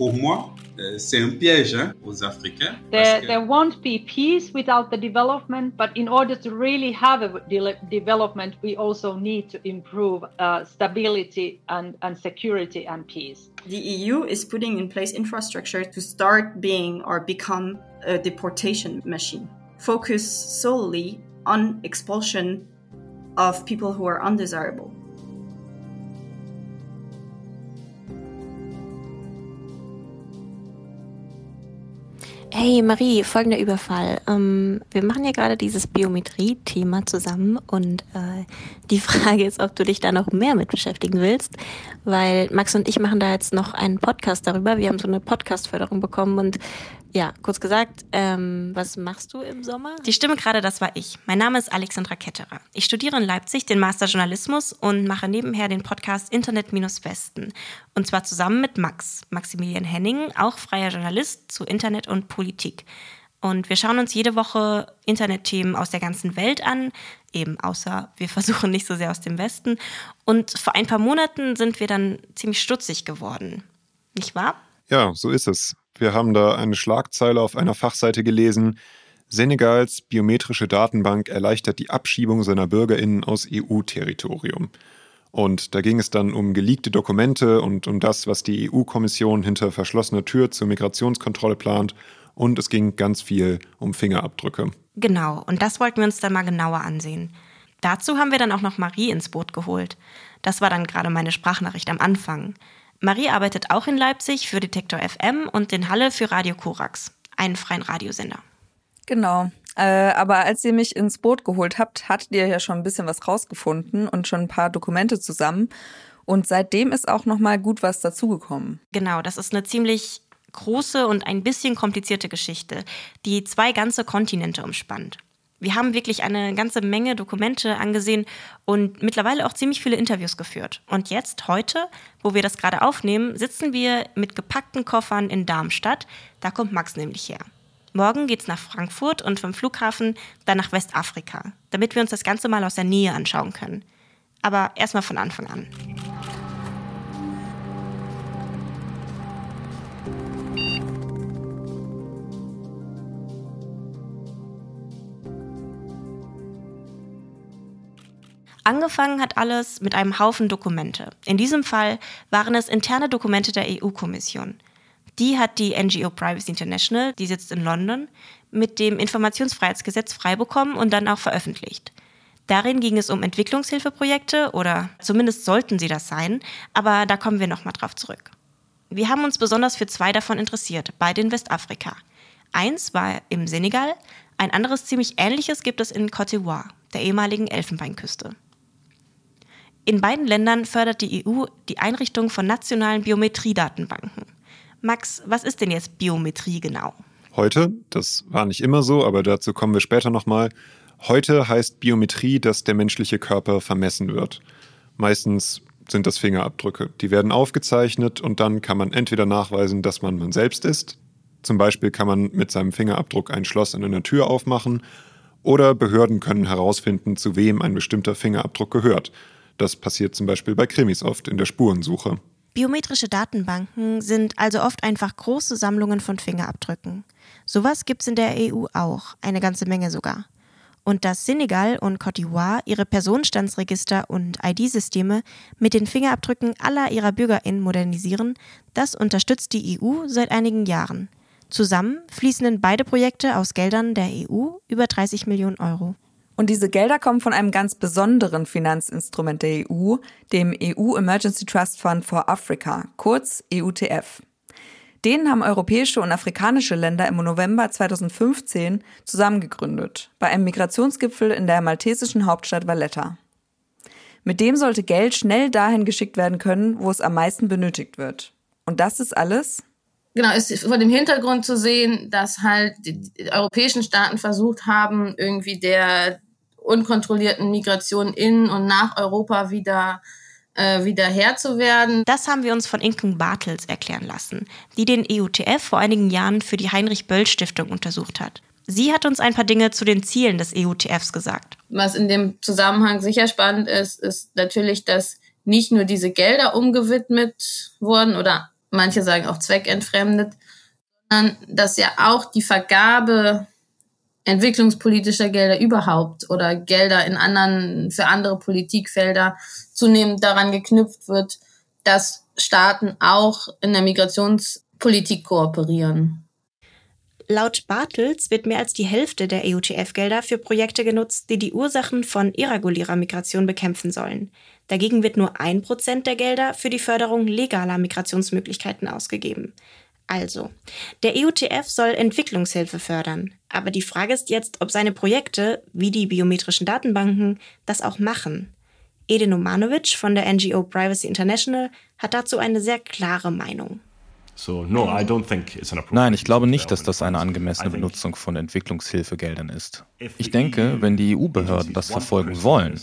Pour moi, euh, c'est un piège hein, aux Africains. There, que- there won't be peace without the development, but in order to really have a de- development, we also need to improve uh, stability and, and security and peace. The EU is putting in place infrastructure to start being or become a deportation machine. Focus solely on expulsion of people who are undesirable. Hey Marie, folgender Überfall. Ähm, wir machen ja gerade dieses Biometrie-Thema zusammen und äh, die Frage ist, ob du dich da noch mehr mit beschäftigen willst, weil Max und ich machen da jetzt noch einen Podcast darüber. Wir haben so eine Podcast-Förderung bekommen und ja, kurz gesagt, ähm, was machst du im Sommer? Die Stimme gerade, das war ich. Mein Name ist Alexandra Ketterer. Ich studiere in Leipzig den Master Journalismus und mache nebenher den Podcast Internet-Westen. Und zwar zusammen mit Max, Maximilian Henning, auch freier Journalist zu Internet und Politik. Und wir schauen uns jede Woche Internetthemen aus der ganzen Welt an, eben außer wir versuchen nicht so sehr aus dem Westen. Und vor ein paar Monaten sind wir dann ziemlich stutzig geworden. Nicht wahr? Ja, so ist es. Wir haben da eine Schlagzeile auf einer Fachseite gelesen. Senegals biometrische Datenbank erleichtert die Abschiebung seiner Bürgerinnen aus EU-Territorium. Und da ging es dann um geleakte Dokumente und um das, was die EU-Kommission hinter verschlossener Tür zur Migrationskontrolle plant. Und es ging ganz viel um Fingerabdrücke. Genau, und das wollten wir uns dann mal genauer ansehen. Dazu haben wir dann auch noch Marie ins Boot geholt. Das war dann gerade meine Sprachnachricht am Anfang. Marie arbeitet auch in Leipzig für Detektor FM und in Halle für Radio Korax, einen freien Radiosender. Genau. Äh, aber als ihr mich ins Boot geholt habt, hattet ihr ja schon ein bisschen was rausgefunden und schon ein paar Dokumente zusammen. Und seitdem ist auch noch mal gut was dazugekommen. Genau, das ist eine ziemlich große und ein bisschen komplizierte Geschichte, die zwei ganze Kontinente umspannt. Wir haben wirklich eine ganze Menge Dokumente angesehen und mittlerweile auch ziemlich viele Interviews geführt. Und jetzt, heute, wo wir das gerade aufnehmen, sitzen wir mit gepackten Koffern in Darmstadt. Da kommt Max nämlich her. Morgen geht's nach Frankfurt und vom Flughafen dann nach Westafrika, damit wir uns das Ganze mal aus der Nähe anschauen können. Aber erstmal von Anfang an. Angefangen hat alles mit einem Haufen Dokumente. In diesem Fall waren es interne Dokumente der EU-Kommission. Die hat die NGO Privacy International, die sitzt in London, mit dem Informationsfreiheitsgesetz freibekommen und dann auch veröffentlicht. Darin ging es um Entwicklungshilfeprojekte oder zumindest sollten sie das sein, aber da kommen wir nochmal drauf zurück. Wir haben uns besonders für zwei davon interessiert, beide in Westafrika. Eins war im Senegal, ein anderes ziemlich ähnliches gibt es in Côte d'Ivoire, der ehemaligen Elfenbeinküste. In beiden Ländern fördert die EU die Einrichtung von nationalen Biometriedatenbanken. Max, was ist denn jetzt Biometrie genau? Heute, das war nicht immer so, aber dazu kommen wir später nochmal. Heute heißt Biometrie, dass der menschliche Körper vermessen wird. Meistens sind das Fingerabdrücke. Die werden aufgezeichnet und dann kann man entweder nachweisen, dass man man selbst ist. Zum Beispiel kann man mit seinem Fingerabdruck ein Schloss an einer Tür aufmachen. Oder Behörden können herausfinden, zu wem ein bestimmter Fingerabdruck gehört. Das passiert zum Beispiel bei Krimis oft in der Spurensuche. Biometrische Datenbanken sind also oft einfach große Sammlungen von Fingerabdrücken. Sowas gibt's in der EU auch, eine ganze Menge sogar. Und dass Senegal und Côte d'Ivoire ihre Personenstandsregister und ID-Systeme mit den Fingerabdrücken aller ihrer BürgerInnen modernisieren, das unterstützt die EU seit einigen Jahren. Zusammen fließen in beide Projekte aus Geldern der EU über 30 Millionen Euro. Und diese Gelder kommen von einem ganz besonderen Finanzinstrument der EU, dem EU Emergency Trust Fund for Africa, kurz EUTF. Den haben europäische und afrikanische Länder im November 2015 zusammengegründet, bei einem Migrationsgipfel in der maltesischen Hauptstadt Valletta. Mit dem sollte Geld schnell dahin geschickt werden können, wo es am meisten benötigt wird. Und das ist alles? Genau, ist vor dem Hintergrund zu sehen, dass halt die, europäischen Staaten versucht haben, irgendwie der unkontrollierten Migration in und nach Europa wieder äh, wieder Herr zu werden. Das haben wir uns von Inken Bartels erklären lassen, die den EUTF vor einigen Jahren für die Heinrich-Böll-Stiftung untersucht hat. Sie hat uns ein paar Dinge zu den Zielen des EUTFs gesagt. Was in dem Zusammenhang sicher spannend ist, ist natürlich, dass nicht nur diese Gelder umgewidmet wurden oder manche sagen auch zweckentfremdet, sondern dass ja auch die Vergabe entwicklungspolitischer Gelder überhaupt oder Gelder in anderen, für andere Politikfelder zunehmend daran geknüpft wird, dass Staaten auch in der Migrationspolitik kooperieren. Laut Bartels wird mehr als die Hälfte der EUTF-Gelder für Projekte genutzt, die die Ursachen von irregulierer Migration bekämpfen sollen. Dagegen wird nur ein Prozent der Gelder für die Förderung legaler Migrationsmöglichkeiten ausgegeben. Also, der EUTF soll Entwicklungshilfe fördern. Aber die Frage ist jetzt, ob seine Projekte, wie die biometrischen Datenbanken, das auch machen. Edin Omanovic von der NGO Privacy International hat dazu eine sehr klare Meinung. Nein, ich glaube nicht, dass das eine angemessene Benutzung von Entwicklungshilfegeldern ist. Ich denke, wenn die EU-Behörden das verfolgen wollen,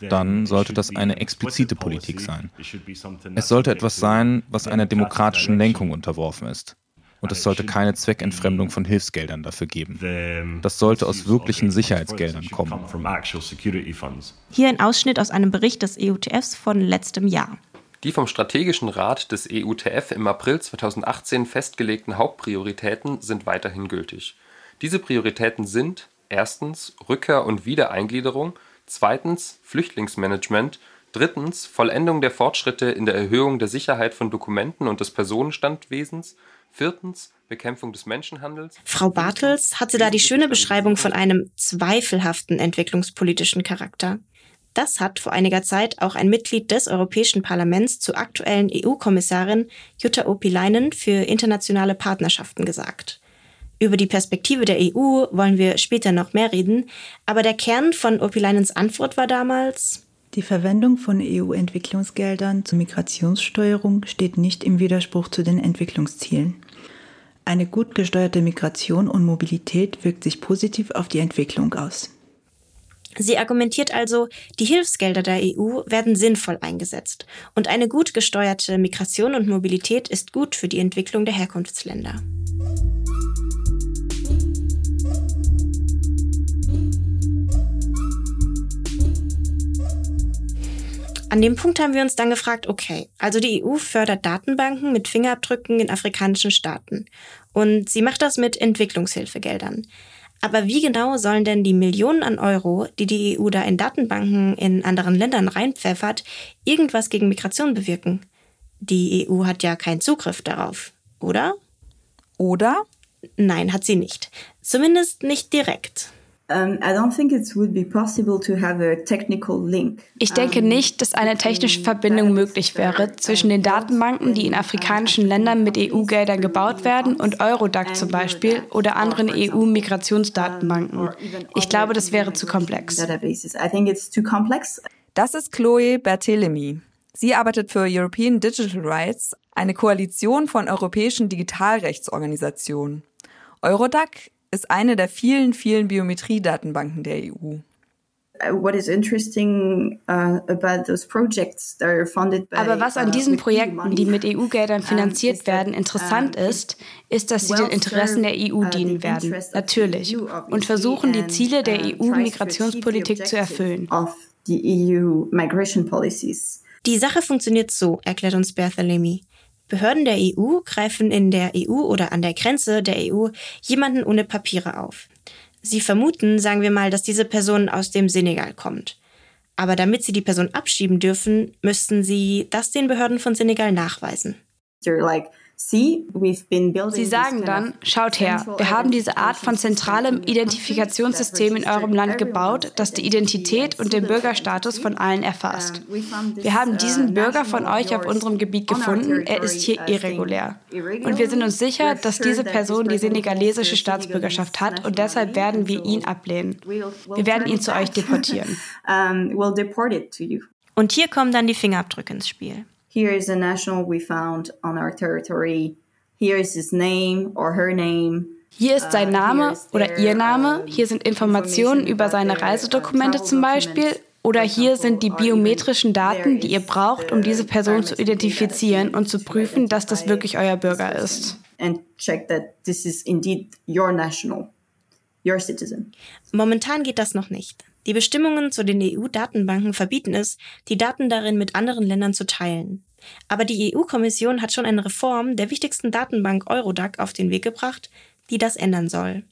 dann sollte das eine explizite Politik sein. Es sollte etwas sein, was einer demokratischen Lenkung unterworfen ist. Und es sollte keine Zweckentfremdung von Hilfsgeldern dafür geben. Das sollte aus wirklichen Sicherheitsgeldern kommen. Hier ein Ausschnitt aus einem Bericht des EUTFs von letztem Jahr. Die vom Strategischen Rat des EUTF im April 2018 festgelegten Hauptprioritäten sind weiterhin gültig. Diese Prioritäten sind erstens Rückkehr und Wiedereingliederung zweitens Flüchtlingsmanagement, drittens Vollendung der Fortschritte in der Erhöhung der Sicherheit von Dokumenten und des Personenstandwesens, viertens Bekämpfung des Menschenhandels. Frau Bartels hatte da die schöne Beschreibung von einem zweifelhaften entwicklungspolitischen Charakter. Das hat vor einiger Zeit auch ein Mitglied des Europäischen Parlaments zur aktuellen EU-Kommissarin Jutta Opilainen für internationale Partnerschaften gesagt. Über die Perspektive der EU wollen wir später noch mehr reden, aber der Kern von Opileinens Antwort war damals, die Verwendung von EU-Entwicklungsgeldern zur Migrationssteuerung steht nicht im Widerspruch zu den Entwicklungszielen. Eine gut gesteuerte Migration und Mobilität wirkt sich positiv auf die Entwicklung aus. Sie argumentiert also, die Hilfsgelder der EU werden sinnvoll eingesetzt und eine gut gesteuerte Migration und Mobilität ist gut für die Entwicklung der Herkunftsländer. An dem Punkt haben wir uns dann gefragt, okay, also die EU fördert Datenbanken mit Fingerabdrücken in afrikanischen Staaten und sie macht das mit Entwicklungshilfegeldern. Aber wie genau sollen denn die Millionen an Euro, die die EU da in Datenbanken in anderen Ländern reinpfeffert, irgendwas gegen Migration bewirken? Die EU hat ja keinen Zugriff darauf, oder? Oder? Nein, hat sie nicht. Zumindest nicht direkt. Ich denke nicht, dass eine technische Verbindung möglich wäre zwischen den Datenbanken, die in afrikanischen Ländern mit EU-Geldern gebaut werden, und Eurodac zum Beispiel oder anderen EU-Migrationsdatenbanken. Ich glaube, das wäre zu komplex. Das ist Chloe Berthelemy. Sie arbeitet für European Digital Rights, eine Koalition von europäischen Digitalrechtsorganisationen. Eurodac ist eine der vielen, vielen Biometriedatenbanken der EU. Uh, Aber was an diesen Projekten, die mit EU-Geldern finanziert werden, interessant ist, ist, dass sie den Interessen der EU uh, dienen werden, natürlich, und versuchen, die Ziele der uh, EU-Migrationspolitik zu erfüllen. E die Sache funktioniert so, erklärt uns Berthelemy. Behörden der EU greifen in der EU oder an der Grenze der EU jemanden ohne Papiere auf. Sie vermuten, sagen wir mal, dass diese Person aus dem Senegal kommt. Aber damit sie die Person abschieben dürfen, müssten sie das den Behörden von Senegal nachweisen. Sie sagen dann, schaut her, wir haben diese Art von zentralem Identifikationssystem in eurem Land gebaut, das die Identität und den Bürgerstatus von allen erfasst. Wir haben diesen Bürger von euch auf unserem Gebiet gefunden, er ist hier irregulär. Und wir sind uns sicher, dass diese Person die senegalesische Staatsbürgerschaft hat und deshalb werden wir ihn ablehnen. Wir werden ihn zu euch deportieren. Und hier kommen dann die Fingerabdrücke ins Spiel. Here is a national we found on our territory. Here is his name or her name. Hier ist sein uh, Name oder ihr Name. Hier sind Informationen über seine Reisedokumente zum Beispiel. Oder hier sind die biometrischen Daten, die ihr braucht, um diese Person zu identifizieren und zu prüfen, dass das wirklich euer Bürger ist. And check that this is indeed your national, your citizen. Momentan geht das noch nicht. Die Bestimmungen zu den EU-Datenbanken verbieten es, die Daten darin mit anderen Ländern zu teilen. Aber die EU-Kommission hat schon eine Reform der wichtigsten Datenbank Eurodac auf den Weg gebracht, die das ändern soll.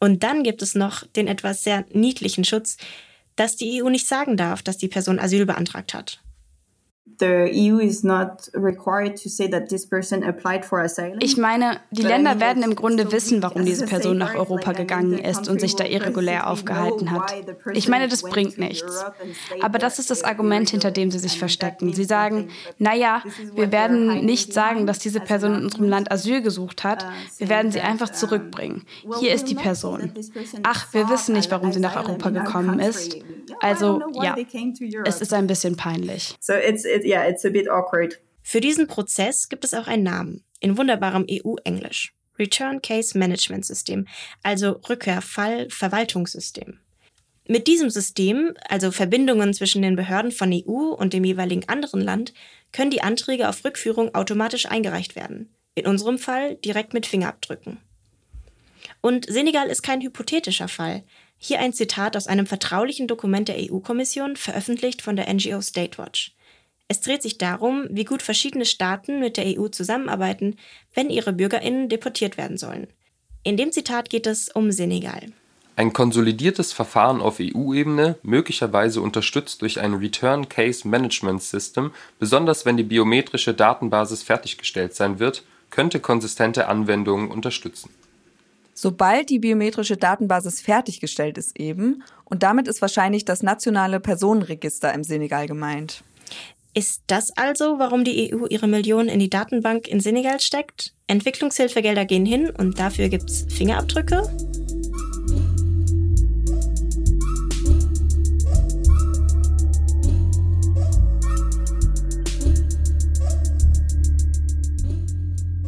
Und dann gibt es noch den etwas sehr niedlichen Schutz, dass die EU nicht sagen darf, dass die Person Asyl beantragt hat. E ich meine, die Länder werden im Grunde wissen, warum diese Person nach Europa gegangen ist und sich da irregulär aufgehalten hat. Ich meine, das bringt nichts. Aber das ist das Argument, hinter dem sie sich verstecken. Sie sagen, naja, wir werden nicht sagen, dass diese Person in unserem Land Asyl gesucht hat. Wir werden sie einfach zurückbringen. Hier ist die Person. Ach, wir wissen nicht, warum sie nach Europa gekommen ist. Also ja, es ist ein bisschen peinlich. So it's, it, yeah, it's a bit awkward. Für diesen Prozess gibt es auch einen Namen, in wunderbarem EU-Englisch. Return Case Management System, also Rückkehrfall-Verwaltungssystem. Mit diesem System, also Verbindungen zwischen den Behörden von EU und dem jeweiligen anderen Land, können die Anträge auf Rückführung automatisch eingereicht werden. In unserem Fall direkt mit Fingerabdrücken. Und Senegal ist kein hypothetischer Fall. Hier ein Zitat aus einem vertraulichen Dokument der EU-Kommission, veröffentlicht von der NGO Statewatch. Es dreht sich darum, wie gut verschiedene Staaten mit der EU zusammenarbeiten, wenn ihre Bürgerinnen deportiert werden sollen. In dem Zitat geht es um Senegal. Ein konsolidiertes Verfahren auf EU-Ebene, möglicherweise unterstützt durch ein Return Case Management System, besonders wenn die biometrische Datenbasis fertiggestellt sein wird, könnte konsistente Anwendungen unterstützen. Sobald die biometrische Datenbasis fertiggestellt ist eben, und damit ist wahrscheinlich das nationale Personenregister im Senegal gemeint. Ist das also, warum die EU ihre Millionen in die Datenbank in Senegal steckt? Entwicklungshilfegelder gehen hin und dafür gibt's Fingerabdrücke?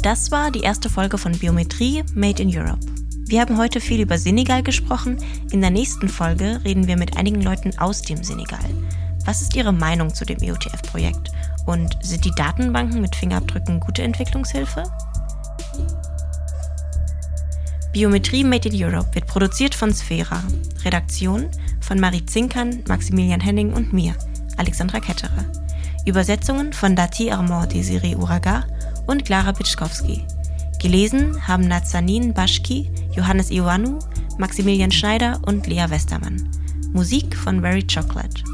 Das war die erste Folge von Biometrie Made in Europe. Wir haben heute viel über Senegal gesprochen. In der nächsten Folge reden wir mit einigen Leuten aus dem Senegal. Was ist Ihre Meinung zu dem EOTF-Projekt? Und sind die Datenbanken mit Fingerabdrücken gute Entwicklungshilfe? Biometrie Made in Europe wird produziert von Sphera. Redaktion von Marie Zinkern, Maximilian Henning und mir, Alexandra Ketterer. Übersetzungen von Dati Armand Desiree Uraga und Clara Pitschkowski. Gelesen haben Nazanin Baschki, Johannes Ioannou, Maximilian Schneider und Lea Westermann. Musik von Very Chocolate.